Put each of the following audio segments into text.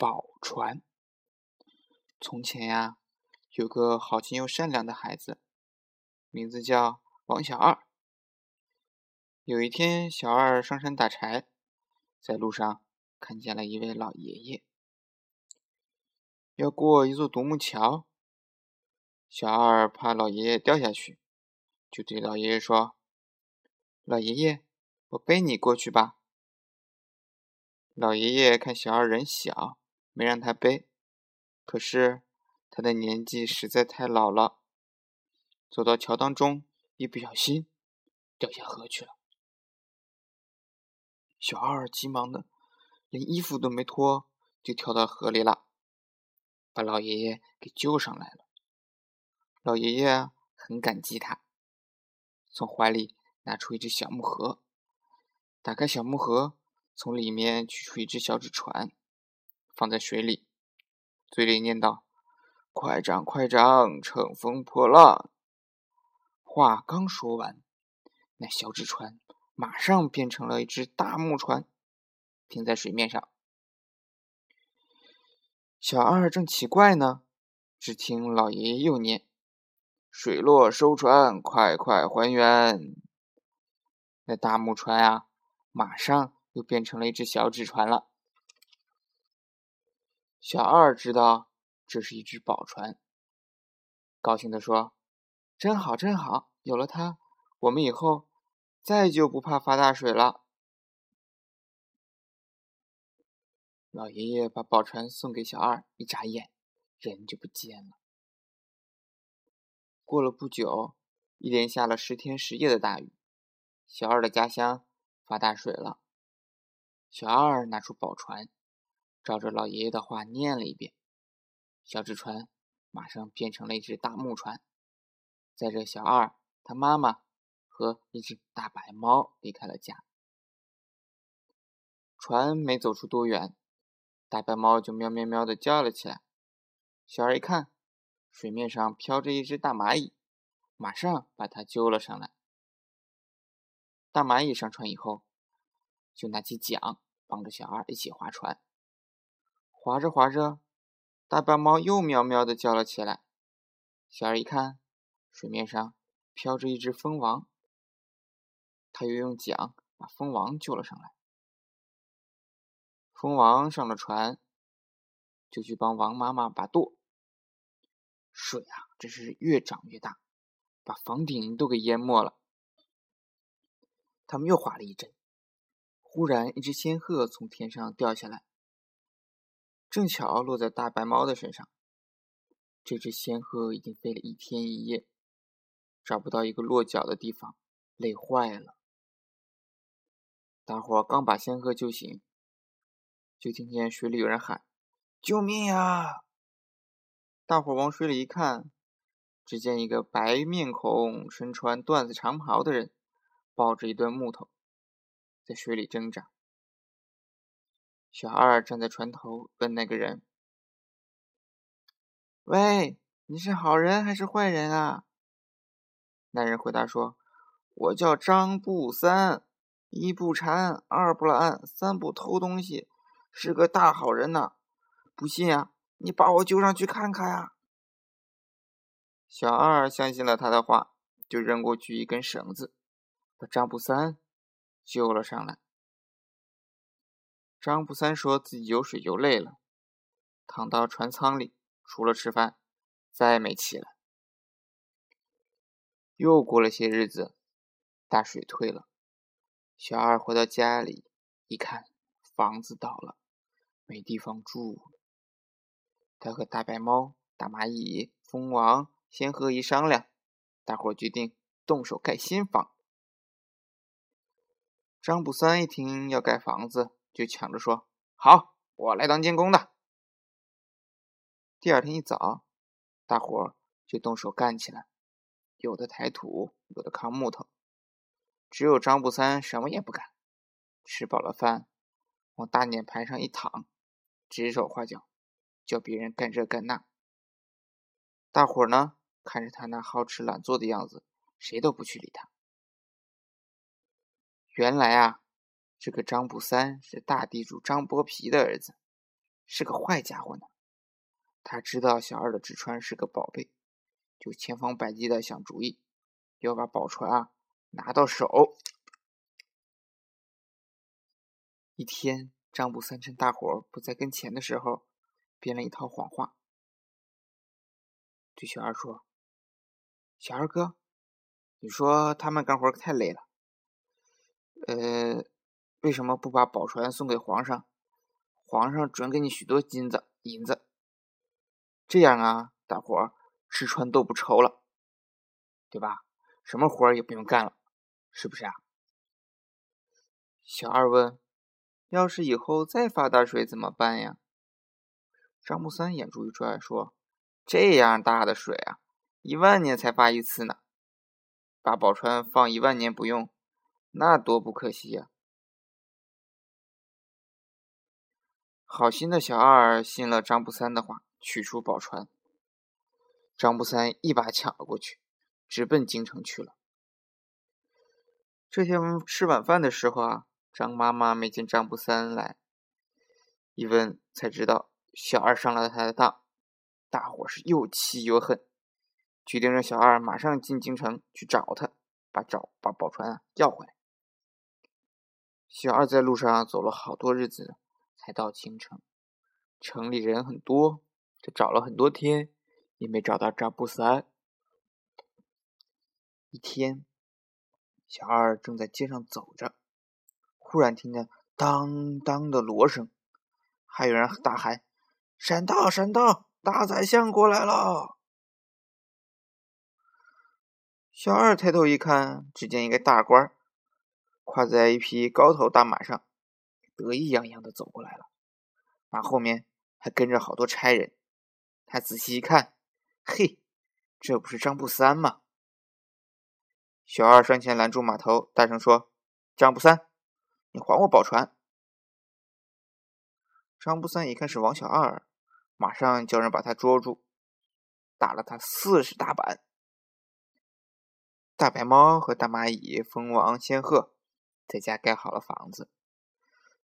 宝船。从前呀，有个好心又善良的孩子，名字叫王小二。有一天，小二上山打柴，在路上看见了一位老爷爷，要过一座独木桥。小二怕老爷爷掉下去，就对老爷爷说：“老爷爷，我背你过去吧。”老爷爷看小二人小，没让他背。可是他的年纪实在太老了，走到桥当中，一不小心掉下河去了。小二急忙的，连衣服都没脱，就跳到河里了，把老爷爷给救上来了。老爷爷很感激他，从怀里拿出一只小木盒，打开小木盒。从里面取出一只小纸船，放在水里，嘴里念道：“快涨，快涨，乘风破浪。”话刚说完，那小纸船马上变成了一只大木船，停在水面上。小二正奇怪呢，只听老爷爷又念：“水落收船，快快还原。”那大木船啊，马上。又变成了一只小纸船了。小二知道这是一只宝船，高兴地说：“真好，真好！有了它，我们以后再就不怕发大水了。”老爷爷把宝船送给小二，一眨眼，人就不见了。过了不久，一连下了十天十夜的大雨，小二的家乡发大水了。小二拿出宝船，照着老爷爷的话念了一遍，小纸船马上变成了一只大木船，载着小二、他妈妈和一只大白猫离开了家。船没走出多远，大白猫就喵喵喵的叫了起来。小二一看，水面上飘着一只大蚂蚁，马上把它揪了上来。大蚂蚁上船以后。就拿起桨，帮着小二一起划船。划着划着，大白猫又喵喵的叫了起来。小二一看，水面上飘着一只蜂王，他又用桨把蜂王救了上来。蜂王上了船，就去帮王妈妈把舵。水啊，真是越涨越大，把房顶都给淹没了。他们又划了一阵。忽然，一只仙鹤从天上掉下来，正巧落在大白猫的身上。这只仙鹤已经飞了一天一夜，找不到一个落脚的地方，累坏了。大伙刚把仙鹤救醒，就听见水里有人喊：“救命呀！”大伙往水里一看，只见一个白面孔、身穿缎子长袍的人，抱着一段木头。在水里挣扎，小二站在船头问那个人：“喂，你是好人还是坏人啊？”那人回答说：“我叫张不三，一不馋，二不懒，三不偷东西，是个大好人呐！不信啊，你把我救上去看看呀！”小二相信了他的话，就扔过去一根绳子，把张不三。救了上来。张不三说自己游水游累了，躺到船舱里，除了吃饭，再没起来。又过了些日子，大水退了，小二回到家里，一看房子倒了，没地方住。他和大白猫、大蚂蚁、蜂王、仙鹤一商量，大伙决定动手盖新房。张卜三一听要盖房子，就抢着说：“好，我来当监工的。”第二天一早，大伙儿就动手干起来，有的抬土，有的扛木头。只有张卜三什么也不干，吃饱了饭，往大碾盘上一躺，指手画脚，叫别人干这干那。大伙儿呢，看着他那好吃懒做的样子，谁都不去理他。原来啊，这个张卜三是大地主张伯皮的儿子，是个坏家伙呢。他知道小二的纸船是个宝贝，就千方百计的想主意，要把宝船啊拿到手。一天，张卜三趁大伙不在跟前的时候，编了一套谎话，对小二说：“小二哥，你说他们干活太累了，呃，为什么不把宝船送给皇上？皇上准给你许多金子银子。”这样啊，大伙儿吃穿都不愁了，对吧？什么活儿也不用干了，是不是啊？小二问：“要是以后再发大水怎么办呀？”张木三眼珠一转，说：“这样大的水啊，一万年才发一次呢。把宝船放一万年不用，那多不可惜呀！”好心的小二信了张不三的话。取出宝船，张不三一把抢了过去，直奔京城去了。这天吃晚饭的时候啊，张妈妈没见张不三来，一问才知道小二上了他的当，大伙是又气又恨，决定让小二马上进京城去找他，把找把宝船啊要回来。小二在路上走了好多日子，才到京城，城里人很多。他找了很多天，也没找到张不三。一天，小二正在街上走着，忽然听见当当的锣声，还有人大喊：“闪道，闪道，大宰相过来了！”小二抬头一看，只见一个大官跨在一匹高头大马上，得意洋洋的走过来了，马后面还跟着好多差人。他仔细一看，嘿，这不是张不三吗？小二上前拦住马头，大声说：“张不三，你还我宝船！”张不三一看是王小二，马上叫人把他捉住，打了他四十大板。大白猫和大蚂蚁、蜂王、仙鹤在家盖好了房子，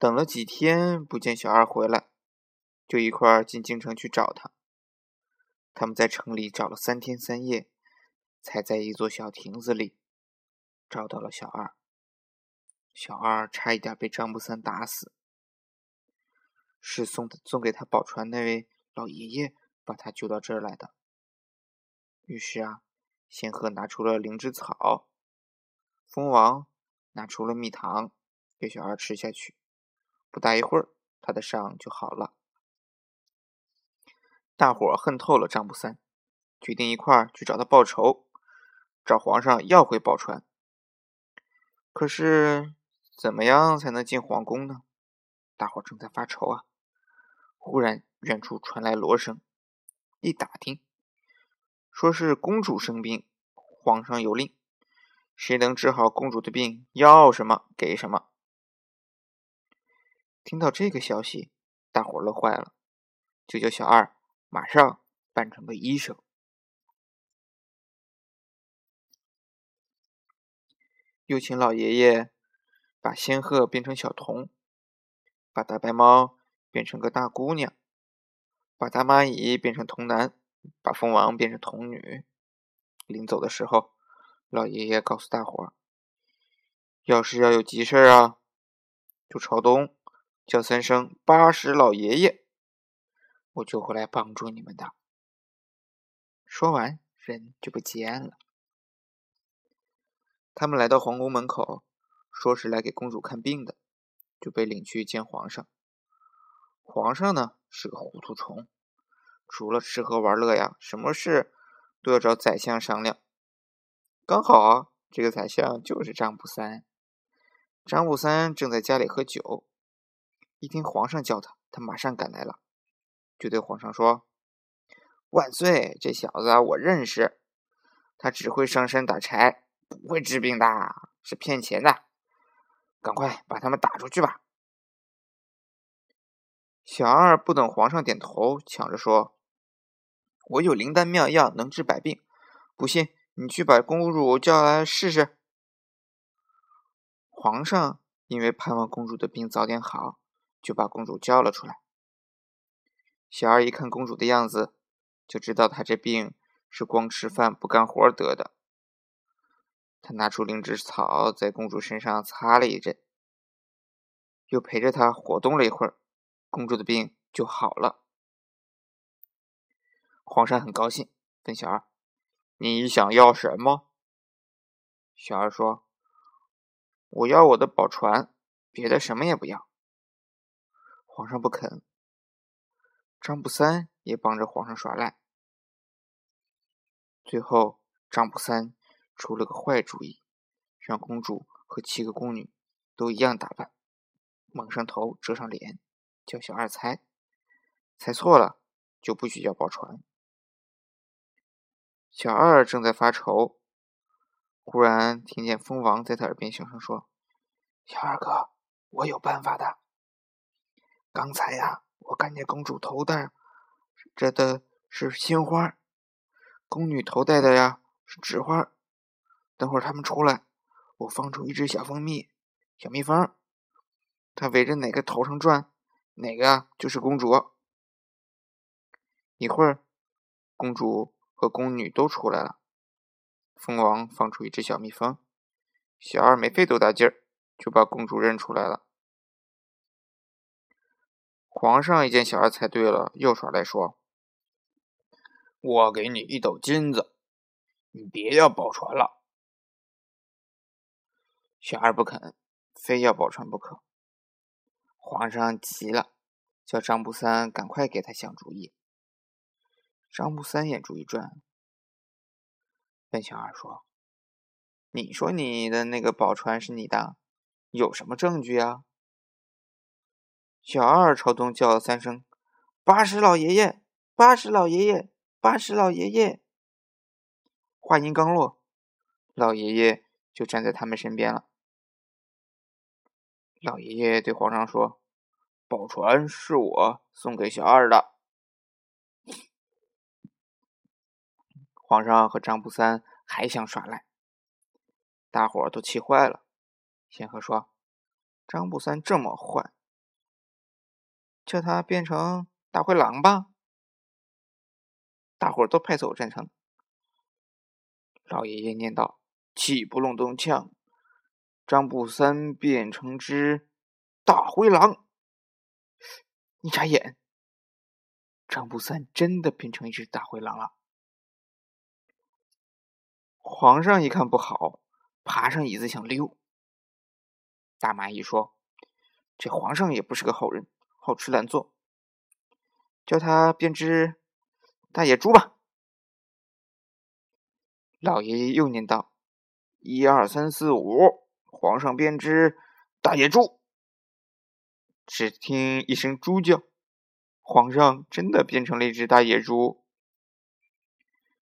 等了几天不见小二回来，就一块儿进京城去找他。他们在城里找了三天三夜，才在一座小亭子里找到了小二。小二差一点被张不三打死，是送送给他宝船那位老爷爷把他救到这儿来的。于是啊，仙鹤拿出了灵芝草，蜂王拿出了蜜糖给小二吃下去。不大一会儿，他的伤就好了。大伙恨透了张不三，决定一块去找他报仇，找皇上要回宝船。可是怎么样才能进皇宫呢？大伙正在发愁啊！忽然远处传来锣声，一打听，说是公主生病，皇上有令，谁能治好公主的病，要什么给什么。听到这个消息，大伙乐坏了，就叫小二。马上扮成个医生，又请老爷爷把仙鹤变成小童，把大白猫变成个大姑娘，把大蚂蚁变成童男，把蜂王变成童女。临走的时候，老爷爷告诉大伙儿：“要是要有急事啊，就朝东叫三声八十老爷爷。”我就会来帮助你们的。说完，人就不见了。他们来到皇宫门口，说是来给公主看病的，就被领去见皇上。皇上呢是个糊涂虫，除了吃喝玩乐呀，什么事都要找宰相商量。刚好啊，这个宰相就是张不三。张不三正在家里喝酒，一听皇上叫他，他马上赶来了。就对皇上说：“万岁！这小子我认识，他只会上山打柴，不会治病的，是骗钱的。赶快把他们打出去吧！”小二不等皇上点头，抢着说：“我有灵丹妙药，能治百病。不信，你去把公主叫来试试。”皇上因为盼望公主的病早点好，就把公主叫了出来。小二一看公主的样子，就知道她这病是光吃饭不干活得的。他拿出灵芝草，在公主身上擦了一阵，又陪着她活动了一会儿，公主的病就好了。皇上很高兴，问小二：“你想要什么？”小二说：“我要我的宝船，别的什么也不要。”皇上不肯。张卜三也帮着皇上耍赖。最后，张卜三出了个坏主意，让公主和七个宫女都一样打扮，蒙上头，遮上脸，叫小二猜，猜错了就不许叫宝船。小二正在发愁。忽然听见蜂王在他耳边小声说：“小二哥，我有办法的。刚才呀，我看见公主头戴着的是鲜花，宫女头戴的呀是纸花。等会儿他们出来，我放出一只小蜂蜜，小蜜蜂，它围着哪个头上转，哪个就是公主。一会儿，公主和宫女都出来了。”蜂王放出一只小蜜蜂，小二没费多大劲儿就把公主认出来了。皇上一见小二猜对了，又耍赖说：“我给你一斗金子，你别要宝船了。”小二不肯，非要宝船不可。皇上急了，叫张不三赶快给他想主意。张不三眼珠一转。问小二说：“你说你的那个宝船是你的，有什么证据啊？”小二朝东叫了三声：“八十老爷爷，八十老爷爷，八十老爷爷。”话音刚落，老爷爷就站在他们身边了。老爷爷对皇上说：“宝船是我送给小二的。”皇上和张不三还想耍赖，大伙儿都气坏了。仙鹤说：“张不三这么坏，叫他变成大灰狼吧！”大伙儿都拍手赞成。老爷爷念道：“气不隆咚呛，张卜三变成只大灰狼。”一眨眼，张卜三真的变成一只大灰狼了。皇上一看不好，爬上椅子想溜。大蚂蚁说：“这皇上也不是个好人，好吃懒做，叫他变只大野猪吧。”老爷爷又念道：“一二三四五，皇上变只大野猪。”只听一声猪叫，皇上真的变成了一只大野猪。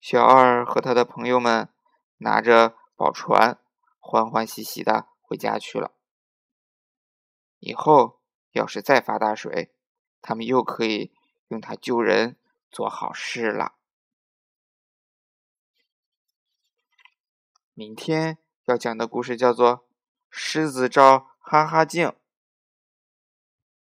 小二和他的朋友们。拿着宝船，欢欢喜喜的回家去了。以后要是再发大水，他们又可以用它救人、做好事了。明天要讲的故事叫做《狮子照哈哈镜》。